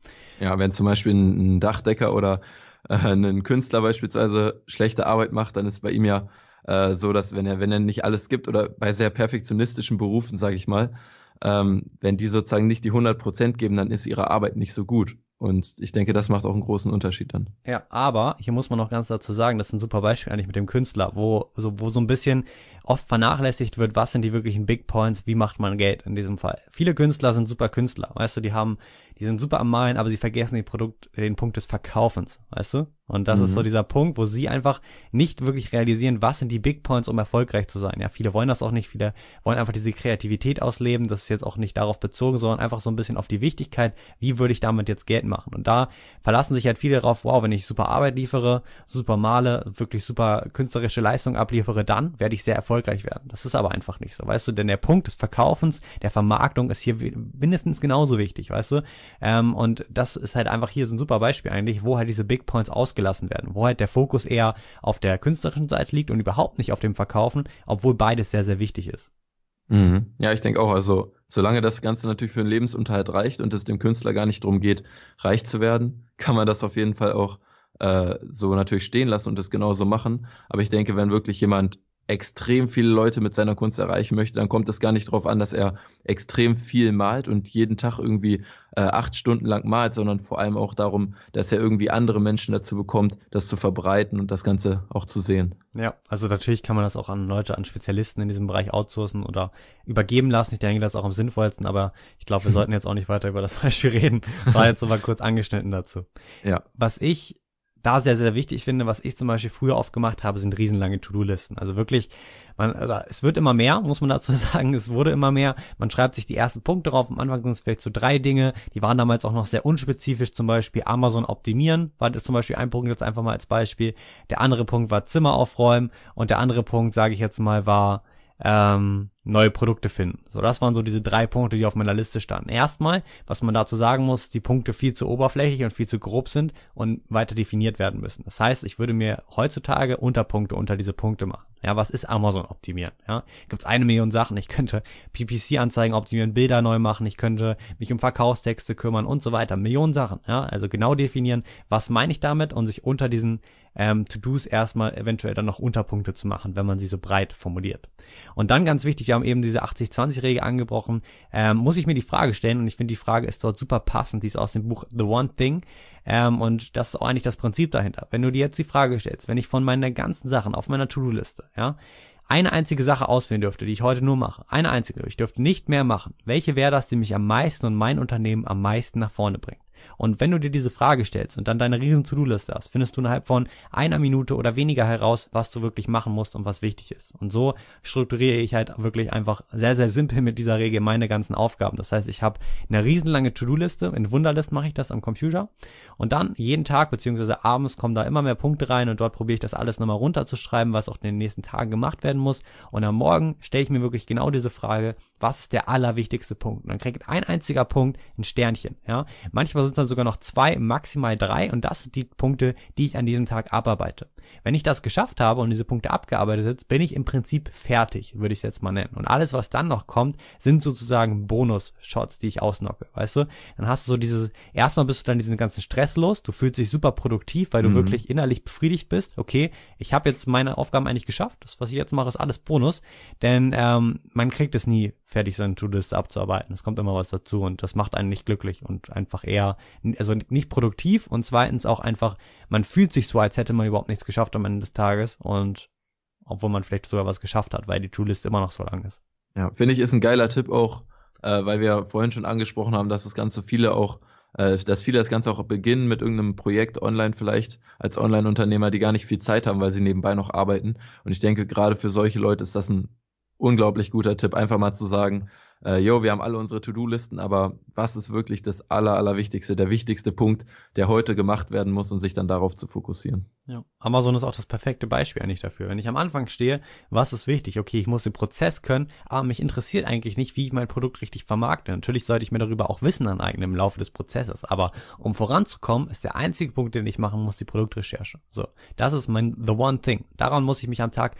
Ja, wenn zum Beispiel ein Dachdecker oder äh, ein Künstler beispielsweise schlechte Arbeit macht, dann ist bei ihm ja äh, so, dass wenn er, wenn er nicht alles gibt oder bei sehr perfektionistischen Berufen, sage ich mal, ähm, wenn die sozusagen nicht die 100 Prozent geben, dann ist ihre Arbeit nicht so gut. Und ich denke, das macht auch einen großen Unterschied dann. Ja, aber hier muss man noch ganz dazu sagen, das ist ein super Beispiel eigentlich mit dem Künstler, wo so, wo so ein bisschen oft vernachlässigt wird, was sind die wirklichen Big Points, wie macht man Geld in diesem Fall. Viele Künstler sind super Künstler, weißt du, die haben, die sind super am Malen, aber sie vergessen den Produkt, den Punkt des Verkaufens, weißt du? Und das mhm. ist so mhm. dieser Punkt, wo sie einfach nicht wirklich realisieren, was sind die Big Points, um erfolgreich zu sein. Ja, viele wollen das auch nicht, viele wollen einfach diese Kreativität ausleben, das ist jetzt auch nicht darauf bezogen, sondern einfach so ein bisschen auf die Wichtigkeit, wie würde ich damit jetzt Geld machen. Und da verlassen sich halt viele darauf, wow, wenn ich super Arbeit liefere, super male, wirklich super künstlerische Leistung abliefere, dann werde ich sehr erfolgreich erfolgreich werden. Das ist aber einfach nicht so, weißt du, denn der Punkt des Verkaufens, der Vermarktung ist hier mindestens genauso wichtig, weißt du, ähm, und das ist halt einfach hier so ein super Beispiel eigentlich, wo halt diese Big Points ausgelassen werden, wo halt der Fokus eher auf der künstlerischen Seite liegt und überhaupt nicht auf dem Verkaufen, obwohl beides sehr, sehr wichtig ist. Mhm. Ja, ich denke auch, also solange das Ganze natürlich für einen Lebensunterhalt reicht und es dem Künstler gar nicht darum geht, reich zu werden, kann man das auf jeden Fall auch äh, so natürlich stehen lassen und das genauso machen. Aber ich denke, wenn wirklich jemand extrem viele Leute mit seiner Kunst erreichen möchte, dann kommt es gar nicht darauf an, dass er extrem viel malt und jeden Tag irgendwie äh, acht Stunden lang malt, sondern vor allem auch darum, dass er irgendwie andere Menschen dazu bekommt, das zu verbreiten und das Ganze auch zu sehen. Ja, also natürlich kann man das auch an Leute, an Spezialisten in diesem Bereich outsourcen oder übergeben lassen. Ich denke, das ist auch am sinnvollsten, aber ich glaube, wir sollten jetzt auch nicht weiter über das Beispiel reden. War jetzt aber kurz angeschnitten dazu. Ja. Was ich da sehr, sehr wichtig finde, was ich zum Beispiel früher oft gemacht habe, sind riesenlange To-Do-Listen. Also wirklich, man, es wird immer mehr, muss man dazu sagen, es wurde immer mehr. Man schreibt sich die ersten Punkte drauf. Am Anfang sind es vielleicht so drei Dinge, die waren damals auch noch sehr unspezifisch, zum Beispiel Amazon optimieren, war das zum Beispiel ein Punkt jetzt einfach mal als Beispiel. Der andere Punkt war Zimmer aufräumen und der andere Punkt, sage ich jetzt mal, war ähm, neue Produkte finden. So, das waren so diese drei Punkte, die auf meiner Liste standen. Erstmal, was man dazu sagen muss, die Punkte viel zu oberflächlich und viel zu grob sind und weiter definiert werden müssen. Das heißt, ich würde mir heutzutage Unterpunkte unter diese Punkte machen. Ja, was ist Amazon optimieren? Ja, gibt's eine Million Sachen. Ich könnte PPC-Anzeigen optimieren, Bilder neu machen, ich könnte mich um Verkaufstexte kümmern und so weiter. Millionen Sachen. Ja, also genau definieren, was meine ich damit und sich unter diesen ähm, To-Dos erstmal eventuell dann noch Unterpunkte zu machen, wenn man sie so breit formuliert. Und dann ganz wichtig, wir haben eben diese 80-20-Regel angebrochen, ähm, muss ich mir die Frage stellen und ich finde die Frage ist dort super passend, die ist aus dem Buch The One Thing ähm, und das ist auch eigentlich das Prinzip dahinter. Wenn du dir jetzt die Frage stellst, wenn ich von meinen ganzen Sachen auf meiner To-Do-Liste, ja, eine einzige Sache auswählen dürfte, die ich heute nur mache, eine einzige, ich dürfte nicht mehr machen, welche wäre das, die mich am meisten und mein Unternehmen am meisten nach vorne bringt? Und wenn du dir diese Frage stellst und dann deine riesen To-Do-Liste hast, findest du innerhalb von einer Minute oder weniger heraus, was du wirklich machen musst und was wichtig ist. Und so strukturiere ich halt wirklich einfach sehr, sehr simpel mit dieser Regel meine ganzen Aufgaben. Das heißt, ich habe eine riesenlange To-Do-Liste, in Wunderlist mache ich das am Computer und dann jeden Tag beziehungsweise abends kommen da immer mehr Punkte rein und dort probiere ich das alles nochmal runterzuschreiben, was auch in den nächsten Tagen gemacht werden muss. Und am Morgen stelle ich mir wirklich genau diese Frage, was ist der allerwichtigste Punkt? Und dann kriegt ein einziger Punkt ein Sternchen. Ja, manchmal sind dann sogar noch zwei, maximal drei, und das sind die Punkte, die ich an diesem Tag abarbeite. Wenn ich das geschafft habe und diese Punkte abgearbeitet sind, bin ich im Prinzip fertig, würde ich es jetzt mal nennen. Und alles, was dann noch kommt, sind sozusagen Bonus-Shots, die ich ausnocke. Weißt du? Dann hast du so dieses, erstmal bist du dann diesen ganzen Stress los, du fühlst dich super produktiv, weil du mhm. wirklich innerlich befriedigt bist. Okay, ich habe jetzt meine Aufgaben eigentlich geschafft. Das, was ich jetzt mache, ist alles Bonus. Denn ähm, man kriegt es nie fertig, seine To-Liste abzuarbeiten. Es kommt immer was dazu und das macht einen nicht glücklich und einfach eher, also nicht produktiv und zweitens auch einfach, man fühlt sich so, als hätte man überhaupt nichts geschafft am Ende des Tages und obwohl man vielleicht sogar was geschafft hat, weil die To-Liste immer noch so lang ist. Ja, finde ich, ist ein geiler Tipp auch, äh, weil wir vorhin schon angesprochen haben, dass das Ganze viele auch äh, dass viele das Ganze auch beginnen mit irgendeinem Projekt online vielleicht als Online-Unternehmer, die gar nicht viel Zeit haben, weil sie nebenbei noch arbeiten. Und ich denke, gerade für solche Leute ist das ein unglaublich guter Tipp, einfach mal zu sagen, äh, yo, wir haben alle unsere To-Do-Listen, aber was ist wirklich das aller, allerwichtigste, der wichtigste Punkt, der heute gemacht werden muss und sich dann darauf zu fokussieren. Ja. Amazon ist auch das perfekte Beispiel eigentlich dafür. Wenn ich am Anfang stehe, was ist wichtig? Okay, ich muss den Prozess können, aber mich interessiert eigentlich nicht, wie ich mein Produkt richtig vermarkte. Natürlich sollte ich mir darüber auch Wissen aneignen im Laufe des Prozesses, aber um voranzukommen, ist der einzige Punkt, den ich machen muss, die Produktrecherche. So, das ist mein The One Thing. Daran muss ich mich am Tag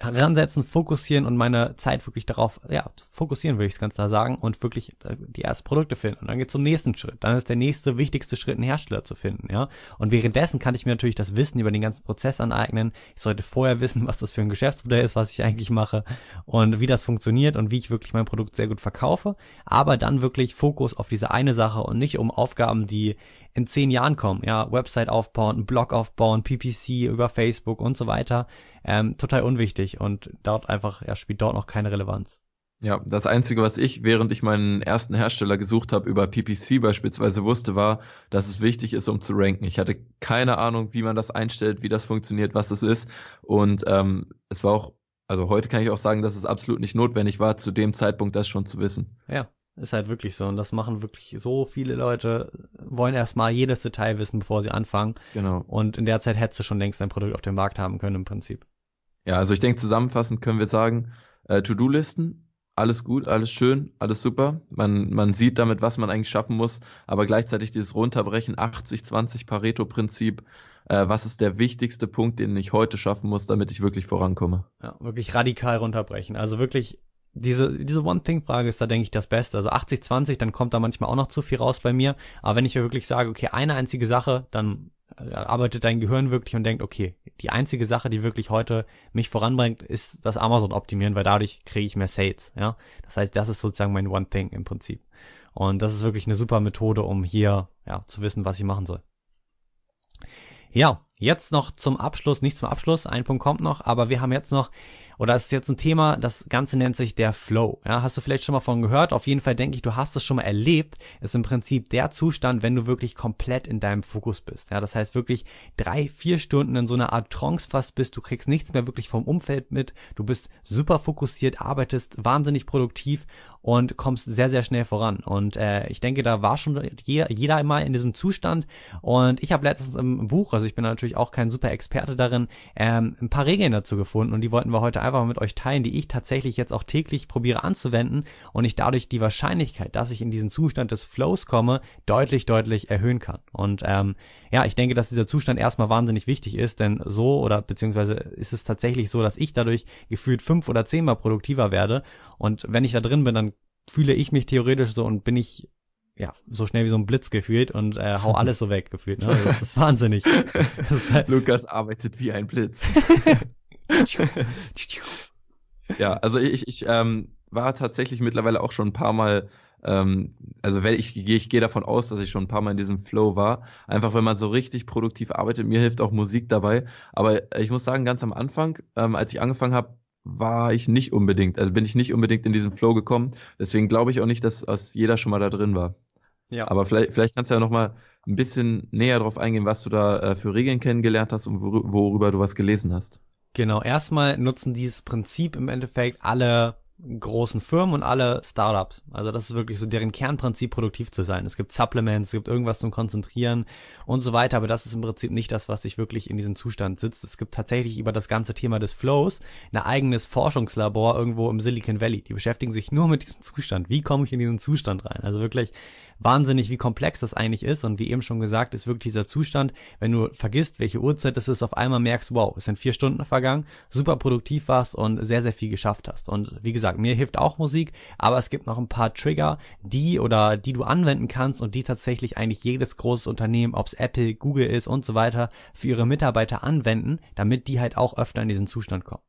ransetzen, fokussieren und meine Zeit wirklich darauf, ja, fokussieren würde ich es ganz klar sagen und wirklich äh, die ersten Produkte finden. Und dann geht zum nächsten Schritt. Dann ist der nächste wichtigste Schritt, einen Hersteller zu finden, ja. Und währenddessen kann ich mir natürlich das Wissen über den ganzen Prozess aneignen. Ich sollte vorher wissen, was das für ein Geschäftsmodell ist, was ich eigentlich mache und wie das funktioniert und wie ich wirklich mein Produkt sehr gut verkaufe. Aber dann wirklich Fokus auf diese eine Sache und nicht um Aufgaben, die in zehn Jahren kommen. Ja, Website aufbauen, einen Blog aufbauen, PPC über Facebook und so weiter. Ähm, total unwichtig und dort einfach, ja, spielt dort noch keine Relevanz. Ja, das Einzige, was ich, während ich meinen ersten Hersteller gesucht habe, über PPC beispielsweise wusste, war, dass es wichtig ist, um zu ranken. Ich hatte keine Ahnung, wie man das einstellt, wie das funktioniert, was es ist. Und ähm, es war auch, also heute kann ich auch sagen, dass es absolut nicht notwendig war, zu dem Zeitpunkt das schon zu wissen. Ja, ist halt wirklich so. Und das machen wirklich so viele Leute, wollen erstmal jedes Detail wissen, bevor sie anfangen. Genau. Und in der Zeit hättest du schon längst dein Produkt auf dem Markt haben können im Prinzip. Ja, also ich denke, zusammenfassend können wir sagen, äh, To-Do-Listen, alles gut, alles schön, alles super. Man, man sieht damit, was man eigentlich schaffen muss, aber gleichzeitig dieses Runterbrechen, 80-20 Pareto-Prinzip, äh, was ist der wichtigste Punkt, den ich heute schaffen muss, damit ich wirklich vorankomme. Ja, wirklich radikal runterbrechen. Also wirklich diese, diese One-Thing-Frage ist da, denke ich, das Beste. Also 80-20, dann kommt da manchmal auch noch zu viel raus bei mir. Aber wenn ich mir wirklich sage, okay, eine einzige Sache, dann äh, arbeitet dein Gehirn wirklich und denkt, okay, die einzige Sache, die wirklich heute mich voranbringt, ist das Amazon optimieren, weil dadurch kriege ich mehr Sales, ja. Das heißt, das ist sozusagen mein One Thing im Prinzip. Und das ist wirklich eine super Methode, um hier, ja, zu wissen, was ich machen soll. Ja, jetzt noch zum Abschluss, nicht zum Abschluss, ein Punkt kommt noch, aber wir haben jetzt noch oder es ist jetzt ein Thema, das Ganze nennt sich der Flow. Ja, hast du vielleicht schon mal von gehört? Auf jeden Fall denke ich, du hast es schon mal erlebt. Ist im Prinzip der Zustand, wenn du wirklich komplett in deinem Fokus bist. Ja, das heißt wirklich drei, vier Stunden in so einer Art Trance fast bist. Du kriegst nichts mehr wirklich vom Umfeld mit. Du bist super fokussiert, arbeitest wahnsinnig produktiv und kommst sehr, sehr schnell voran. Und äh, ich denke, da war schon jeder, jeder immer in diesem Zustand. Und ich habe letztens im Buch, also ich bin natürlich auch kein super Experte darin, ähm, ein paar Regeln dazu gefunden und die wollten wir heute einfach mit euch teilen, die ich tatsächlich jetzt auch täglich probiere anzuwenden und ich dadurch die Wahrscheinlichkeit, dass ich in diesen Zustand des Flows komme, deutlich, deutlich erhöhen kann. Und ähm, ja, ich denke, dass dieser Zustand erstmal wahnsinnig wichtig ist, denn so oder beziehungsweise ist es tatsächlich so, dass ich dadurch gefühlt fünf oder zehnmal produktiver werde. Und wenn ich da drin bin, dann fühle ich mich theoretisch so und bin ich ja, so schnell wie so ein Blitz gefühlt und äh, hau alles so weg gefühlt. Ne? Das ist wahnsinnig. Das ist halt Lukas arbeitet wie ein Blitz. ja, also ich, ich ähm, war tatsächlich mittlerweile auch schon ein paar Mal, ähm, also wenn ich, ich gehe davon aus, dass ich schon ein paar Mal in diesem Flow war. Einfach wenn man so richtig produktiv arbeitet, mir hilft auch Musik dabei. Aber ich muss sagen, ganz am Anfang, ähm, als ich angefangen habe, war ich nicht unbedingt, also bin ich nicht unbedingt in diesen Flow gekommen. Deswegen glaube ich auch nicht, dass, dass jeder schon mal da drin war. Ja. Aber vielleicht, vielleicht kannst du ja noch mal ein bisschen näher drauf eingehen, was du da äh, für Regeln kennengelernt hast und worüber du was gelesen hast. Genau, erstmal nutzen dieses Prinzip im Endeffekt alle großen Firmen und alle Startups. Also das ist wirklich so deren Kernprinzip, produktiv zu sein. Es gibt Supplements, es gibt irgendwas zum Konzentrieren und so weiter, aber das ist im Prinzip nicht das, was dich wirklich in diesem Zustand sitzt. Es gibt tatsächlich über das ganze Thema des Flows ein eigenes Forschungslabor irgendwo im Silicon Valley. Die beschäftigen sich nur mit diesem Zustand. Wie komme ich in diesen Zustand rein? Also wirklich wahnsinnig, wie komplex das eigentlich ist. Und wie eben schon gesagt, ist wirklich dieser Zustand, wenn du vergisst, welche Uhrzeit es ist, auf einmal merkst, wow, es sind vier Stunden vergangen, super produktiv warst und sehr, sehr viel geschafft hast. Und wie gesagt, mir hilft auch Musik, aber es gibt noch ein paar Trigger, die oder die du anwenden kannst und die tatsächlich eigentlich jedes großes Unternehmen, ob es Apple, Google ist und so weiter, für ihre Mitarbeiter anwenden, damit die halt auch öfter in diesen Zustand kommen.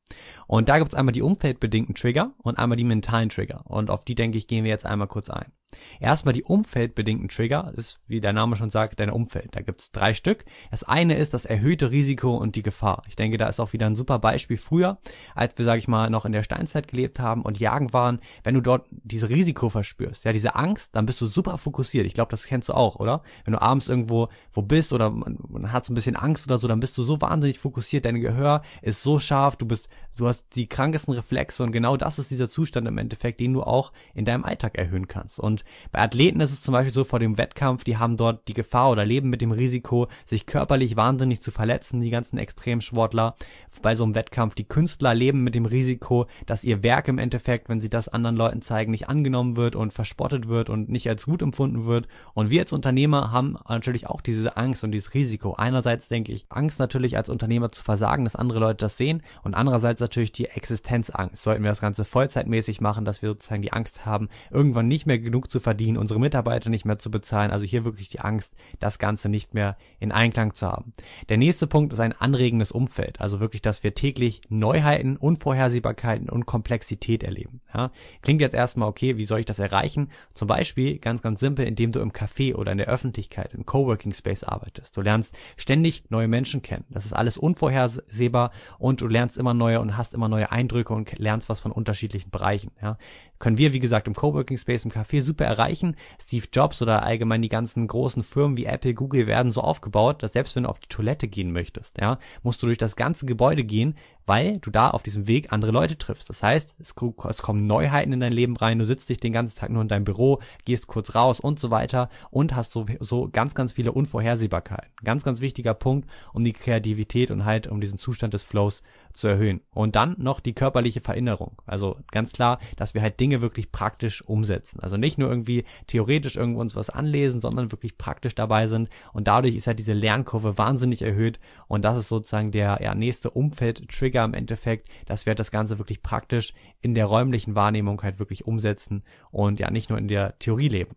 Und da gibt es einmal die umfeldbedingten Trigger und einmal die mentalen Trigger. Und auf die, denke ich, gehen wir jetzt einmal kurz ein. Erstmal die umfeldbedingten Trigger, ist, wie der Name schon sagt, dein Umfeld. Da gibt's drei Stück. Das eine ist das erhöhte Risiko und die Gefahr. Ich denke, da ist auch wieder ein super Beispiel früher, als wir, sage ich mal, noch in der Steinzeit gelebt haben und jagen waren. Wenn du dort dieses Risiko verspürst, ja, diese Angst, dann bist du super fokussiert. Ich glaube, das kennst du auch, oder? Wenn du abends irgendwo wo bist oder man, man hat so ein bisschen Angst oder so, dann bist du so wahnsinnig fokussiert. Dein Gehör ist so scharf, du bist, du hast die krankesten Reflexe und genau das ist dieser Zustand im Endeffekt, den du auch in deinem Alltag erhöhen kannst. Und bei Athleten ist es zum Beispiel so vor dem Wettkampf, die haben dort die Gefahr oder leben mit dem Risiko, sich körperlich wahnsinnig zu verletzen, die ganzen Extremsportler. Bei so einem Wettkampf, die Künstler leben mit dem Risiko, dass ihr Werk im Endeffekt, wenn sie das anderen Leuten zeigen, nicht angenommen wird und verspottet wird und nicht als gut empfunden wird. Und wir als Unternehmer haben natürlich auch diese Angst und dieses Risiko. Einerseits denke ich, Angst natürlich als Unternehmer zu versagen, dass andere Leute das sehen und andererseits natürlich die Existenzangst. Sollten wir das Ganze vollzeitmäßig machen, dass wir sozusagen die Angst haben, irgendwann nicht mehr genug zu verdienen, unsere Mitarbeiter nicht mehr zu bezahlen. Also hier wirklich die Angst, das Ganze nicht mehr in Einklang zu haben. Der nächste Punkt ist ein anregendes Umfeld. Also wirklich, dass wir täglich Neuheiten, Unvorhersehbarkeiten und Komplexität erleben. Ja, klingt jetzt erstmal okay, wie soll ich das erreichen? Zum Beispiel ganz, ganz simpel, indem du im Café oder in der Öffentlichkeit, im Coworking Space arbeitest. Du lernst ständig neue Menschen kennen. Das ist alles unvorhersehbar und du lernst immer neue und hast immer neue Eindrücke und lernst was von unterschiedlichen Bereichen. Ja, können wir, wie gesagt, im Coworking Space, im Café super erreichen. Steve Jobs oder allgemein die ganzen großen Firmen wie Apple, Google werden so aufgebaut, dass selbst wenn du auf die Toilette gehen möchtest, ja, musst du durch das ganze Gebäude gehen, weil du da auf diesem Weg andere Leute triffst. Das heißt, es, es, kommen Neuheiten in dein Leben rein, du sitzt dich den ganzen Tag nur in deinem Büro, gehst kurz raus und so weiter und hast so, so ganz, ganz viele Unvorhersehbarkeiten. Ganz, ganz wichtiger Punkt, um die Kreativität und halt um diesen Zustand des Flows zu erhöhen. Und dann noch die körperliche Verinnerung. Also ganz klar, dass wir halt Dinge wirklich praktisch umsetzen. Also nicht nur irgendwie theoretisch irgendwo uns was anlesen, sondern wirklich praktisch dabei sind. Und dadurch ist halt diese Lernkurve wahnsinnig erhöht. Und das ist sozusagen der ja, nächste Umfeld-Trigger im Endeffekt, dass wir halt das Ganze wirklich praktisch in der räumlichen Wahrnehmung halt wirklich umsetzen und ja nicht nur in der Theorie leben.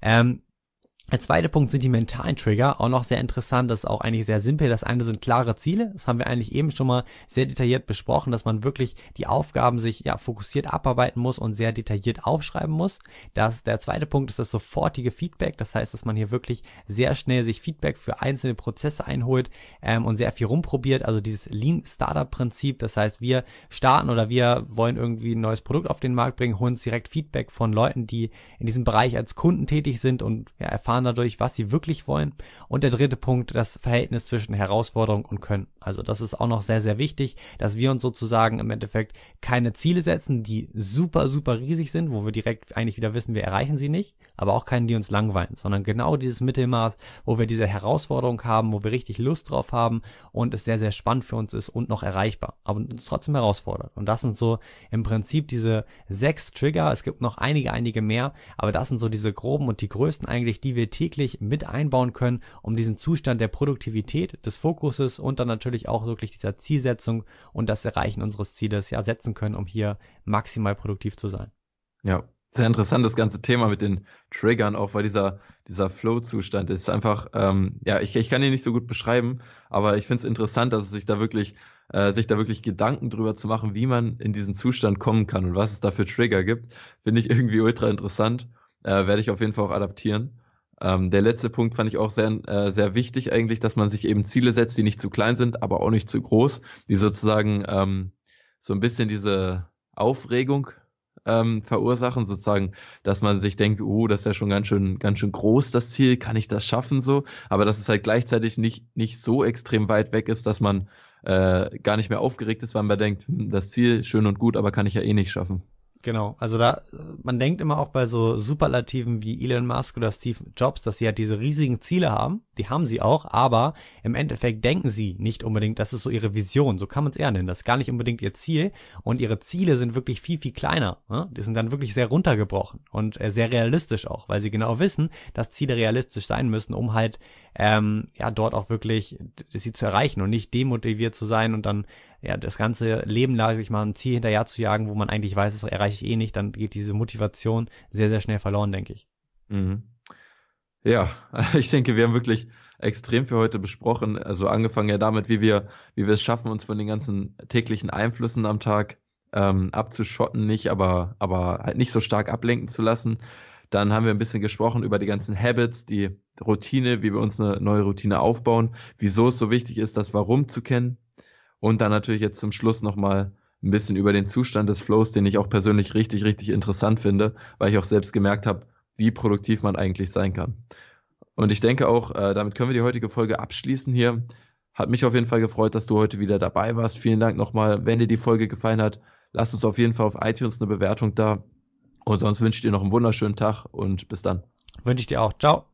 Ähm, Der zweite Punkt sind die mentalen Trigger, auch noch sehr interessant, das ist auch eigentlich sehr simpel. Das eine sind klare Ziele, das haben wir eigentlich eben schon mal sehr detailliert besprochen, dass man wirklich die Aufgaben sich ja fokussiert abarbeiten muss und sehr detailliert aufschreiben muss. Das, der zweite Punkt ist das sofortige Feedback, das heißt, dass man hier wirklich sehr schnell sich Feedback für einzelne Prozesse einholt ähm, und sehr viel rumprobiert, also dieses Lean Startup Prinzip, das heißt, wir starten oder wir wollen irgendwie ein neues Produkt auf den Markt bringen, holen uns direkt Feedback von Leuten, die in diesem Bereich als Kunden tätig sind und ja, erfahren dadurch, was sie wirklich wollen. Und der dritte Punkt, das Verhältnis zwischen Herausforderung und Können. Also das ist auch noch sehr, sehr wichtig, dass wir uns sozusagen im Endeffekt keine Ziele setzen, die super, super riesig sind, wo wir direkt eigentlich wieder wissen, wir erreichen sie nicht, aber auch keine, die uns langweilen, sondern genau dieses Mittelmaß, wo wir diese Herausforderung haben, wo wir richtig Lust drauf haben und es sehr, sehr spannend für uns ist und noch erreichbar, aber uns trotzdem herausfordert. Und das sind so im Prinzip diese sechs Trigger. Es gibt noch einige, einige mehr, aber das sind so diese groben und die größten eigentlich, die wir täglich mit einbauen können, um diesen Zustand der Produktivität, des Fokuses und dann natürlich auch wirklich dieser Zielsetzung und das Erreichen unseres Zieles ja setzen können, um hier maximal produktiv zu sein. Ja, sehr interessant das ganze Thema mit den Triggern, auch weil dieser, dieser Flow-Zustand ist einfach, ähm, ja, ich, ich kann ihn nicht so gut beschreiben, aber ich finde es interessant, dass es sich da wirklich, äh, sich da wirklich Gedanken drüber zu machen, wie man in diesen Zustand kommen kann und was es da für Trigger gibt, finde ich irgendwie ultra interessant. Äh, Werde ich auf jeden Fall auch adaptieren. Ähm, der letzte Punkt fand ich auch sehr, äh, sehr wichtig eigentlich, dass man sich eben Ziele setzt, die nicht zu klein sind, aber auch nicht zu groß, die sozusagen ähm, so ein bisschen diese Aufregung ähm, verursachen, sozusagen, dass man sich denkt, oh, das ist ja schon ganz schön, ganz schön groß, das Ziel, kann ich das schaffen so, aber dass es halt gleichzeitig nicht, nicht so extrem weit weg ist, dass man äh, gar nicht mehr aufgeregt ist, weil man denkt, hm, das Ziel schön und gut, aber kann ich ja eh nicht schaffen. Genau, also da, man denkt immer auch bei so Superlativen wie Elon Musk oder Steve Jobs, dass sie ja diese riesigen Ziele haben, die haben sie auch, aber im Endeffekt denken sie nicht unbedingt, das ist so ihre Vision, so kann man es eher nennen, das ist gar nicht unbedingt ihr Ziel. Und ihre Ziele sind wirklich viel, viel kleiner, ne? die sind dann wirklich sehr runtergebrochen und äh, sehr realistisch auch, weil sie genau wissen, dass Ziele realistisch sein müssen, um halt ähm, ja dort auch wirklich sie zu erreichen und nicht demotiviert zu sein und dann ja das ganze Leben lang sich mal ein Ziel hinterher zu jagen, wo man eigentlich weiß, das erreiche ich eh nicht, dann geht diese Motivation sehr, sehr schnell verloren, denke ich. Mhm. Ja, ich denke, wir haben wirklich extrem für heute besprochen. Also angefangen ja damit, wie wir, wie wir es schaffen, uns von den ganzen täglichen Einflüssen am Tag ähm, abzuschotten, nicht, aber, aber halt nicht so stark ablenken zu lassen. Dann haben wir ein bisschen gesprochen über die ganzen Habits, die Routine, wie wir uns eine neue Routine aufbauen, wieso es so wichtig ist, das Warum zu kennen. Und dann natürlich jetzt zum Schluss nochmal ein bisschen über den Zustand des Flows, den ich auch persönlich richtig, richtig interessant finde, weil ich auch selbst gemerkt habe, wie produktiv man eigentlich sein kann. Und ich denke auch, äh, damit können wir die heutige Folge abschließen hier. Hat mich auf jeden Fall gefreut, dass du heute wieder dabei warst. Vielen Dank nochmal. Wenn dir die Folge gefallen hat, lass uns auf jeden Fall auf iTunes eine Bewertung da. Und sonst wünsche ich dir noch einen wunderschönen Tag und bis dann. Wünsche ich dir auch. Ciao.